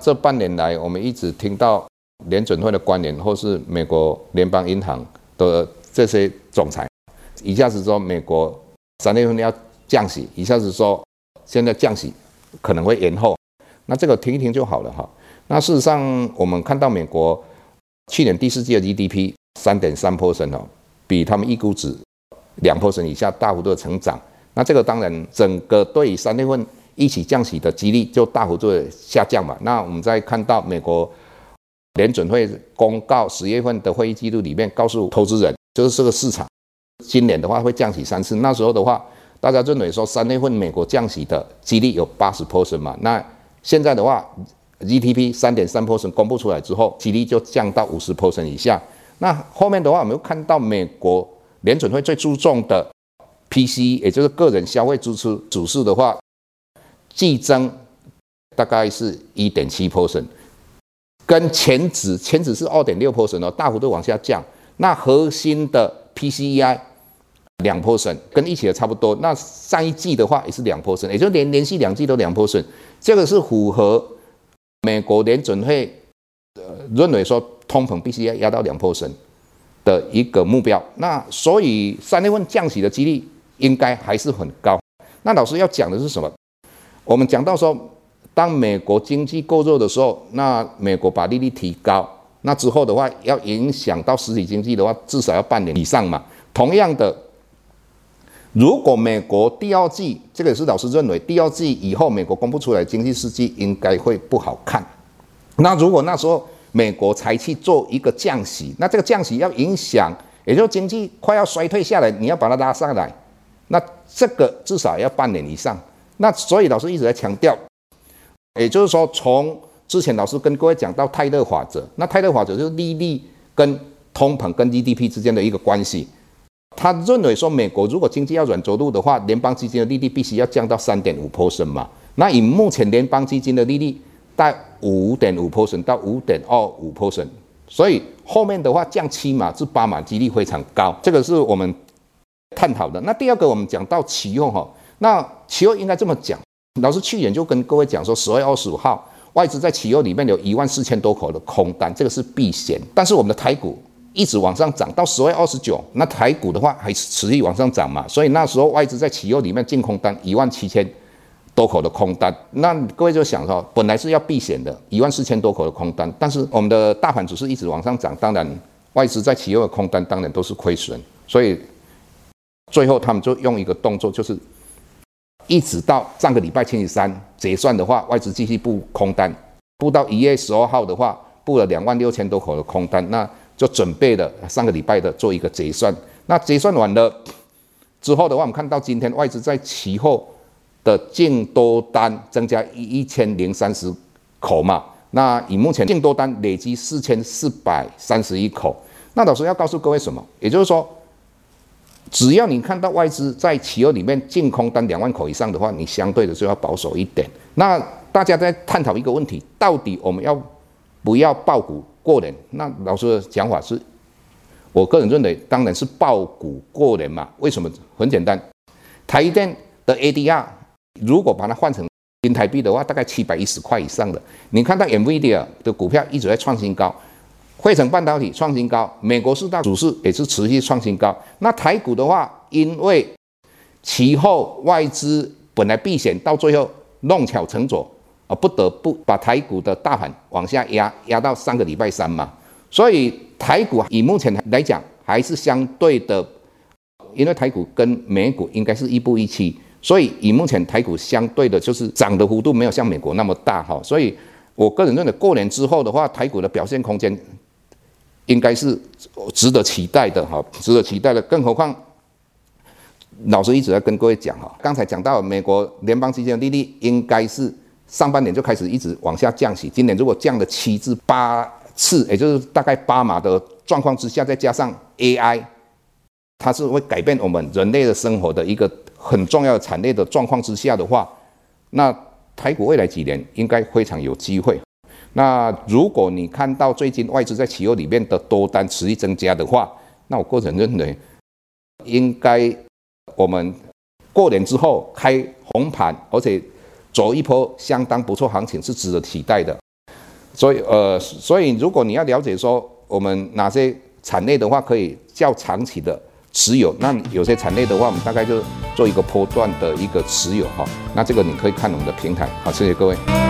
这半年来，我们一直听到联准会的官员或是美国联邦银行的这些总裁，一下子说美国三月份要降息，一下子说现在降息可能会延后，那这个听一听就好了哈。那事实上，我们看到美国去年第四季的 GDP 三点三 percent 哦，比他们预估值两 percent 以下大幅度的成长，那这个当然整个对三月份。一起降息的几率就大幅度的下降嘛。那我们再看到美国联准会公告十月份的会议记录里面，告诉投资人，就是这个市场今年的话会降息三次。那时候的话，大家认为说三月份美国降息的几率有八十 percent 嘛。那现在的话，GDP 三点三 percent 公布出来之后，几率就降到五十 percent 以下。那后面的话，我们又看到美国联准会最注重的 PC，也就是个人消费支出指数的话。季增大概是一点七 percent，跟前值前值是二点六 percent 哦，大幅度往下降。那核心的 PCEI 两 percent，跟一起的差不多。那上一季的话也是两 percent，也就连连续两季都两 percent，这个是符合美国联准会呃认为说通膨必须要压到两 percent 的一个目标。那所以三月份降息的几率应该还是很高。那老师要讲的是什么？我们讲到说，当美国经济过弱的时候，那美国把利率提高，那之后的话要影响到实体经济的话，至少要半年以上嘛。同样的，如果美国第二季，这个也是老师认为，第二季以后美国公布出来经济数据应该会不好看。那如果那时候美国才去做一个降息，那这个降息要影响，也就是经济快要衰退下来，你要把它拉上来，那这个至少要半年以上。那所以老师一直在强调，也就是说，从之前老师跟各位讲到泰勒法则，那泰勒法则就是利率跟通膨跟 GDP 之间的一个关系。他认为说，美国如果经济要软着陆的话，联邦基金的利率必须要降到三点五 percent 嘛。那以目前联邦基金的利率在五点五 percent 到五点二五 percent，所以后面的话降七码至八码几率非常高。这个是我们探讨的。那第二个，我们讲到期货哈。那期货应该这么讲，老师去年就跟各位讲说，十月二十五号外资在期货里面有一万四千多口的空单，这个是避险。但是我们的台股一直往上涨，到十月二十九，那台股的话还是持续往上涨嘛，所以那时候外资在期货里面净空单一万七千多口的空单，那各位就想说，本来是要避险的，一万四千多口的空单，但是我们的大盘只是一直往上涨，当然外资在期货的空单当然都是亏损，所以最后他们就用一个动作就是。一直到上个礼拜星期三结算的话，外资继续布空单，布到一月十二号的话，布了两万六千多口的空单，那就准备了上个礼拜的做一个结算。那结算完了之后的话，我们看到今天外资在期后的净多单增加一一千零三十口嘛，那以目前净多单累积四千四百三十一口。那老师要告诉各位什么？也就是说。只要你看到外资在企鹅里面净空单两万口以上的话，你相对的就要保守一点。那大家在探讨一个问题，到底我们要不要爆股过年？那老师的讲法是，我个人认为当然是爆股过年嘛。为什么？很简单，台电的 ADR 如果把它换成新台币的话，大概七百一十块以上的。你看到 NVIDIA 的股票一直在创新高。汇成半导体创新高，美国四大主市也是持续创新高。那台股的话，因为其后外资本来避险，到最后弄巧成拙，啊，不得不把台股的大盘往下压，压到上个礼拜三嘛。所以台股以目前来讲，还是相对的因为台股跟美股应该是一步一期，所以以目前台股相对的就是涨的幅度没有像美国那么大哈，所以我个人认为过年之后的话，台股的表现空间应该是值得期待的哈，值得期待的，更何况。老师一直在跟各位讲哈，刚才讲到美国联邦基金的利率应该是上半年就开始一直往下降息，今年如果降了七至八次，也就是大概八码的状况之下，再加上 AI，它是会改变我们人类的生活的一个很重要的产业的状况之下的话，那台股未来几年应该非常有机会。那如果你看到最近外资在期货里面的多单持续增加的话，那我个人认为应该。我们过年之后开红盘，而且走一波相当不错行情，是值得期待的。所以，呃，所以如果你要了解说我们哪些产业的话，可以较长期的持有，那有些产业的话，我们大概就做一个波段的一个持有哈。那这个你可以看我们的平台。好，谢谢各位。